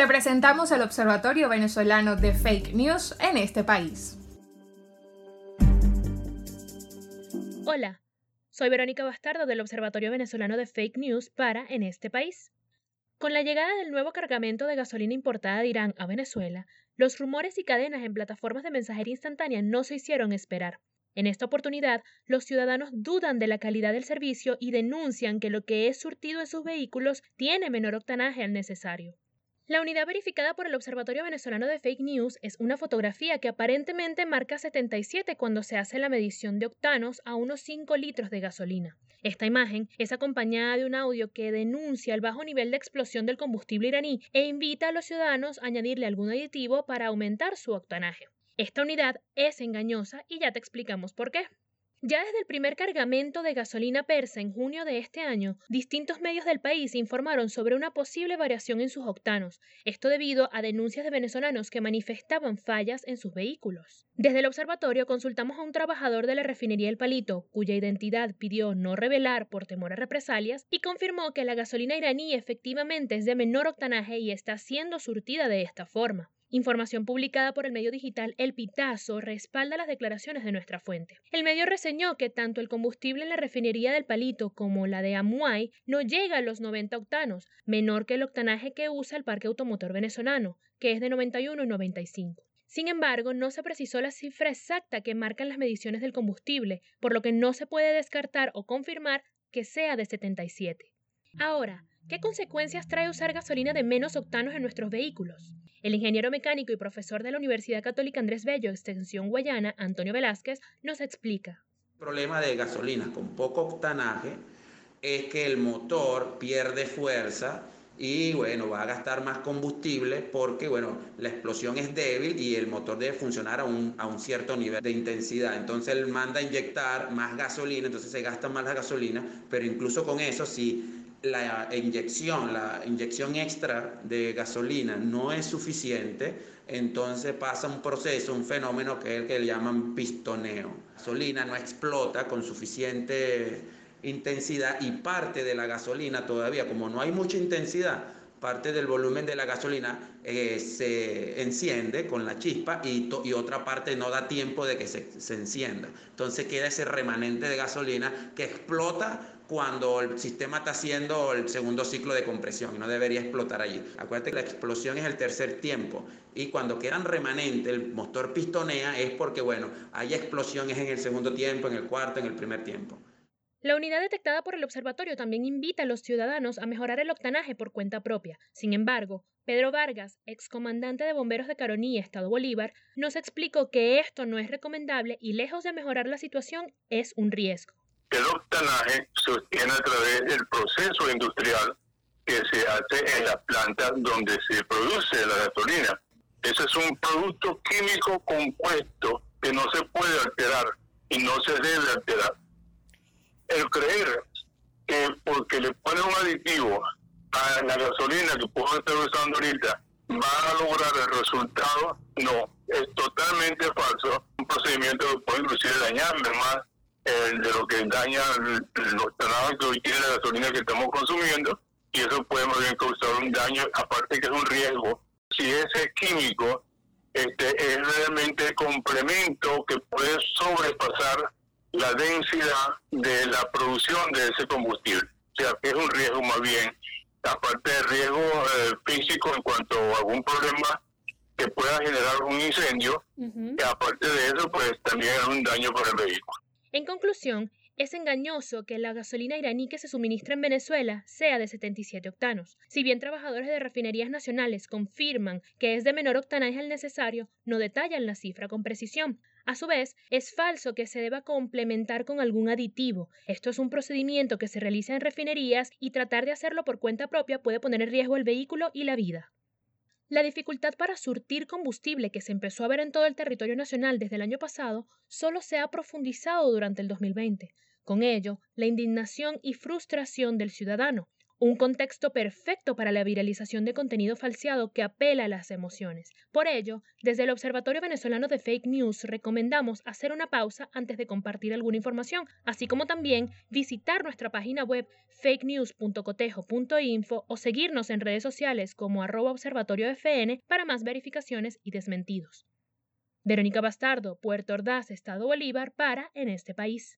Te presentamos el Observatorio Venezolano de Fake News en este país. Hola, soy Verónica Bastardo del Observatorio Venezolano de Fake News para En este país. Con la llegada del nuevo cargamento de gasolina importada de Irán a Venezuela, los rumores y cadenas en plataformas de mensajería instantánea no se hicieron esperar. En esta oportunidad, los ciudadanos dudan de la calidad del servicio y denuncian que lo que es surtido en sus vehículos tiene menor octanaje al necesario. La unidad verificada por el Observatorio Venezolano de Fake News es una fotografía que aparentemente marca 77 cuando se hace la medición de octanos a unos 5 litros de gasolina. Esta imagen es acompañada de un audio que denuncia el bajo nivel de explosión del combustible iraní e invita a los ciudadanos a añadirle algún aditivo para aumentar su octanaje. Esta unidad es engañosa y ya te explicamos por qué. Ya desde el primer cargamento de gasolina persa en junio de este año, distintos medios del país informaron sobre una posible variación en sus octanos, esto debido a denuncias de venezolanos que manifestaban fallas en sus vehículos. Desde el observatorio consultamos a un trabajador de la refinería El Palito, cuya identidad pidió no revelar por temor a represalias, y confirmó que la gasolina iraní efectivamente es de menor octanaje y está siendo surtida de esta forma. Información publicada por el medio digital El Pitazo respalda las declaraciones de nuestra fuente. El medio reseñó que tanto el combustible en la refinería del Palito como la de Amuay no llega a los 90 octanos, menor que el octanaje que usa el parque automotor venezolano, que es de 91 y 95. Sin embargo, no se precisó la cifra exacta que marcan las mediciones del combustible, por lo que no se puede descartar o confirmar que sea de 77. Ahora, ¿Qué consecuencias trae usar gasolina de menos octanos en nuestros vehículos? El ingeniero mecánico y profesor de la Universidad Católica Andrés Bello, extensión Guayana, Antonio Velázquez, nos explica. El problema de gasolina con poco octanaje es que el motor pierde fuerza y bueno, va a gastar más combustible porque bueno, la explosión es débil y el motor debe funcionar a un, a un cierto nivel de intensidad. Entonces él manda a inyectar más gasolina, entonces se gasta más la gasolina, pero incluso con eso, si la inyección, la inyección extra de gasolina no es suficiente, entonces pasa un proceso, un fenómeno que es el que le llaman pistoneo. La gasolina no explota con suficiente intensidad y parte de la gasolina todavía, como no hay mucha intensidad, parte del volumen de la gasolina eh, se enciende con la chispa y, otra parte no da tiempo de que se, se encienda. Entonces queda ese remanente de gasolina que explota cuando el sistema está haciendo el segundo ciclo de compresión y no debería explotar allí. Acuérdate que la explosión es el tercer tiempo y cuando quedan remanentes, el motor pistonea es porque, bueno, hay explosiones en el segundo tiempo, en el cuarto, en el primer tiempo. La unidad detectada por el observatorio también invita a los ciudadanos a mejorar el octanaje por cuenta propia. Sin embargo, Pedro Vargas, excomandante de bomberos de Caroní, Estado Bolívar, nos explicó que esto no es recomendable y lejos de mejorar la situación es un riesgo. El octanaje se obtiene a través del proceso industrial que se hace en la planta donde se produce la gasolina. Ese es un producto químico compuesto que no se puede alterar y no se debe alterar el creer que porque le ponen un aditivo a la gasolina que puedo estar usando ahorita va a lograr el resultado, no, es totalmente falso. Un procedimiento que puede inclusive dañarme más el de lo que daña los trabajos que hoy tiene la gasolina que estamos consumiendo y eso puede más bien causar un daño, aparte que es un riesgo. Si ese químico este, es realmente complemento que puede sobrepasar la densidad de la producción de ese combustible. O sea, que es un riesgo más bien, aparte del riesgo eh, físico en cuanto a algún problema que pueda generar un incendio, que aparte de eso, pues también es un daño para el vehículo. En conclusión, es engañoso que la gasolina iraní que se suministra en Venezuela sea de 77 octanos. Si bien trabajadores de refinerías nacionales confirman que es de menor octanaje al necesario, no detallan la cifra con precisión. A su vez, es falso que se deba complementar con algún aditivo. Esto es un procedimiento que se realiza en refinerías y tratar de hacerlo por cuenta propia puede poner en riesgo el vehículo y la vida. La dificultad para surtir combustible que se empezó a ver en todo el territorio nacional desde el año pasado solo se ha profundizado durante el 2020. Con ello, la indignación y frustración del ciudadano. un contexto perfecto para la viralización de contenido falseado que apela a las emociones. Por ello, desde el Observatorio Venezolano de Fake News recomendamos hacer una pausa antes de compartir alguna información, así como también visitar nuestra página web fakenews.cotejo.info o seguirnos en redes sociales como arroba observatoriofn para más verificaciones y desmentidos. Verónica Bastardo, Puerto Ordaz, Estado Bolívar, para En este país.